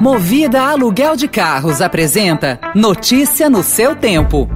Movida Aluguel de Carros apresenta Notícia no seu tempo.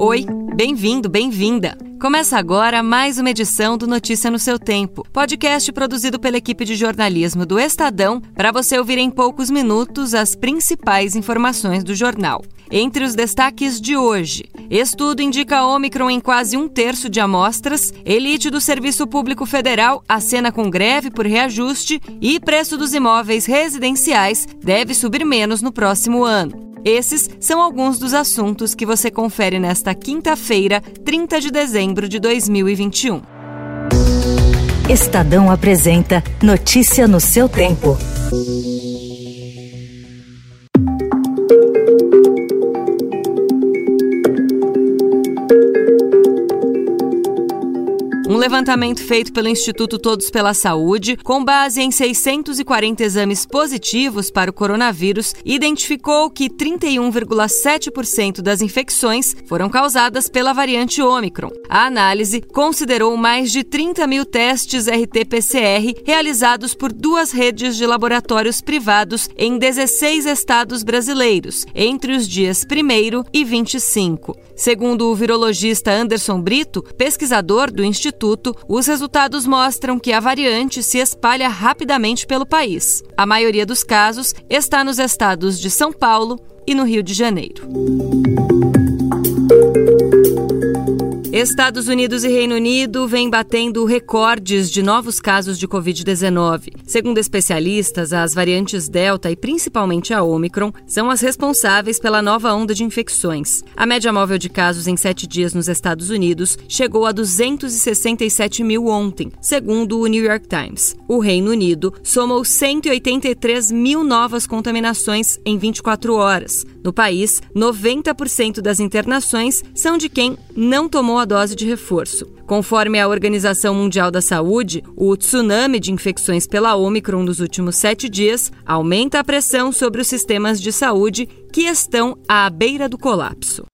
Oi, bem-vindo, bem-vinda. Começa agora mais uma edição do Notícia no seu tempo, podcast produzido pela equipe de jornalismo do Estadão para você ouvir em poucos minutos as principais informações do jornal. Entre os destaques de hoje, estudo indica Ômicron em quase um terço de amostras, elite do Serviço Público Federal acena com greve por reajuste e preço dos imóveis residenciais deve subir menos no próximo ano. Esses são alguns dos assuntos que você confere nesta quinta-feira, 30 de dezembro de 2021. Estadão apresenta Notícia no seu tempo. Levantamento feito pelo Instituto Todos pela Saúde, com base em 640 exames positivos para o coronavírus, identificou que 31,7% das infecções foram causadas pela variante Ômicron. A análise considerou mais de 30 mil testes RT-PCR realizados por duas redes de laboratórios privados em 16 estados brasileiros, entre os dias 1 e 25. Segundo o virologista Anderson Brito, pesquisador do Instituto, Os resultados mostram que a variante se espalha rapidamente pelo país. A maioria dos casos está nos estados de São Paulo e no Rio de Janeiro. Estados Unidos e Reino Unido vêm batendo recordes de novos casos de Covid-19. Segundo especialistas, as variantes Delta e principalmente a Omicron são as responsáveis pela nova onda de infecções. A média móvel de casos em sete dias nos Estados Unidos chegou a 267 mil ontem, segundo o New York Times. O Reino Unido somou 183 mil novas contaminações em 24 horas. No país, 90% das internações são de quem não tomou a dose de reforço. Conforme a Organização Mundial da Saúde, o tsunami de infecções pela Omicron nos últimos sete dias aumenta a pressão sobre os sistemas de saúde que estão à beira do colapso.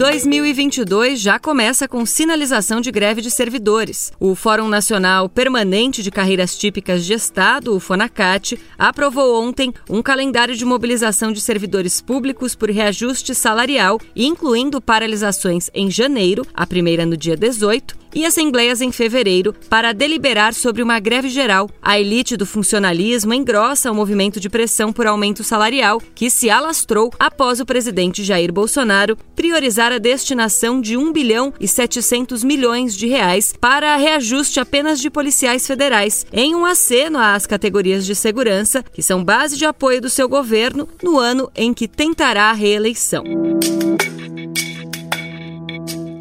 2022 já começa com sinalização de greve de servidores. O Fórum Nacional Permanente de Carreiras Típicas de Estado, o FONACAT, aprovou ontem um calendário de mobilização de servidores públicos por reajuste salarial, incluindo paralisações em janeiro, a primeira no dia 18, e assembleias em fevereiro para deliberar sobre uma greve geral. A elite do funcionalismo engrossa o movimento de pressão por aumento salarial, que se alastrou após o presidente Jair Bolsonaro priorizar a destinação de 1 bilhão e 700 milhões de reais para reajuste apenas de policiais federais, em um aceno às categorias de segurança, que são base de apoio do seu governo no ano em que tentará a reeleição.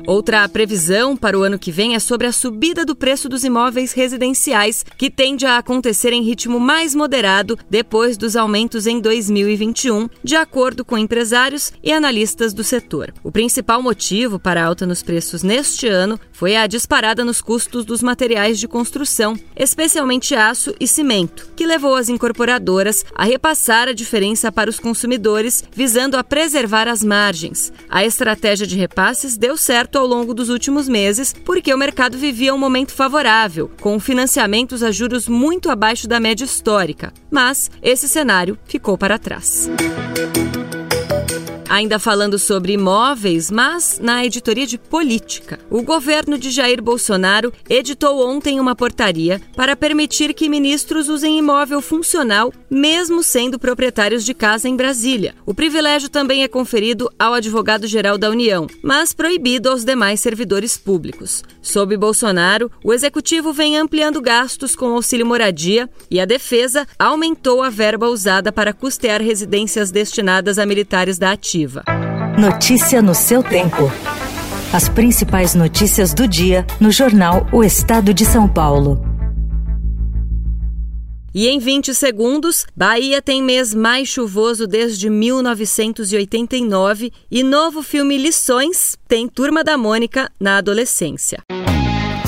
Outra previsão para o ano que vem é sobre a subida do preço dos imóveis residenciais, que tende a acontecer em ritmo mais moderado depois dos aumentos em 2021, de acordo com empresários e analistas do setor. O principal motivo para a alta nos preços neste ano foi a disparada nos custos dos materiais de construção, especialmente aço e cimento, que levou as incorporadoras a repassar a diferença para os consumidores, visando a preservar as margens. A estratégia de repasses deu certo ao longo dos últimos meses, porque o mercado vivia um momento favorável, com financiamentos a juros muito abaixo da média histórica. Mas esse cenário ficou para trás. Ainda falando sobre imóveis, mas na editoria de política. O governo de Jair Bolsonaro editou ontem uma portaria para permitir que ministros usem imóvel funcional, mesmo sendo proprietários de casa em Brasília. O privilégio também é conferido ao advogado-geral da União, mas proibido aos demais servidores públicos. Sob Bolsonaro, o executivo vem ampliando gastos com auxílio moradia e a defesa aumentou a verba usada para custear residências destinadas a militares da ativa. Notícia no seu tempo. As principais notícias do dia no jornal O Estado de São Paulo. E em 20 segundos, Bahia tem mês mais chuvoso desde 1989 e novo filme Lições tem Turma da Mônica na adolescência.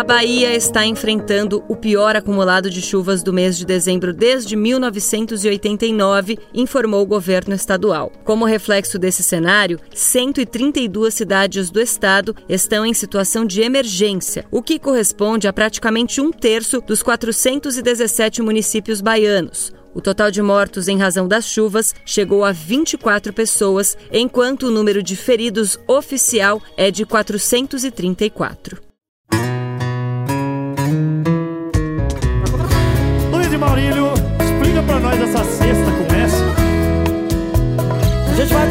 A Bahia está enfrentando o pior acumulado de chuvas do mês de dezembro desde 1989, informou o governo estadual. Como reflexo desse cenário, 132 cidades do estado estão em situação de emergência, o que corresponde a praticamente um terço dos 417 municípios baianos. O total de mortos em razão das chuvas chegou a 24 pessoas, enquanto o número de feridos oficial é de 434.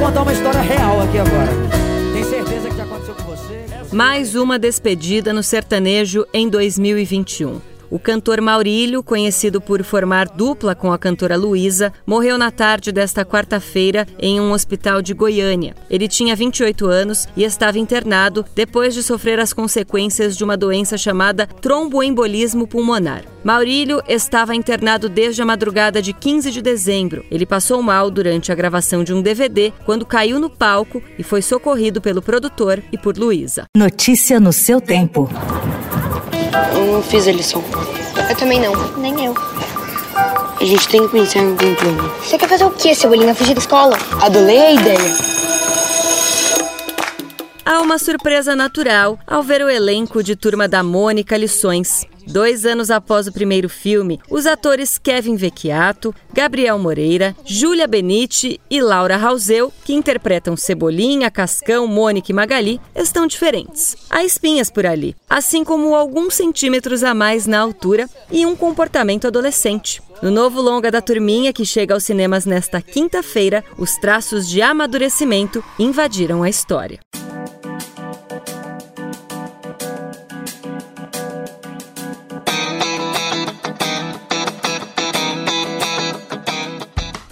Contar uma história real aqui agora. Tem certeza que já aconteceu com você? Mais uma despedida no sertanejo em 2021. O cantor Maurílio, conhecido por formar dupla com a cantora Luísa, morreu na tarde desta quarta-feira em um hospital de Goiânia. Ele tinha 28 anos e estava internado depois de sofrer as consequências de uma doença chamada tromboembolismo pulmonar. Maurílio estava internado desde a madrugada de 15 de dezembro. Ele passou mal durante a gravação de um DVD quando caiu no palco e foi socorrido pelo produtor e por Luísa. Notícia no seu tempo. Eu não fiz a lição. Eu também não. Nem eu. A gente tem que pensar em algum plano. Você quer fazer o que, Cebolinha? Fugir da escola? Adorei a ideia. Há uma surpresa natural ao ver o elenco de Turma da Mônica Lições. Dois anos após o primeiro filme, os atores Kevin Vecchiato, Gabriel Moreira, Júlia Benite e Laura Rauseu, que interpretam Cebolinha, Cascão, Mônica e Magali, estão diferentes. Há espinhas por ali, assim como alguns centímetros a mais na altura e um comportamento adolescente. No novo longa da turminha, que chega aos cinemas nesta quinta-feira, os traços de amadurecimento invadiram a história.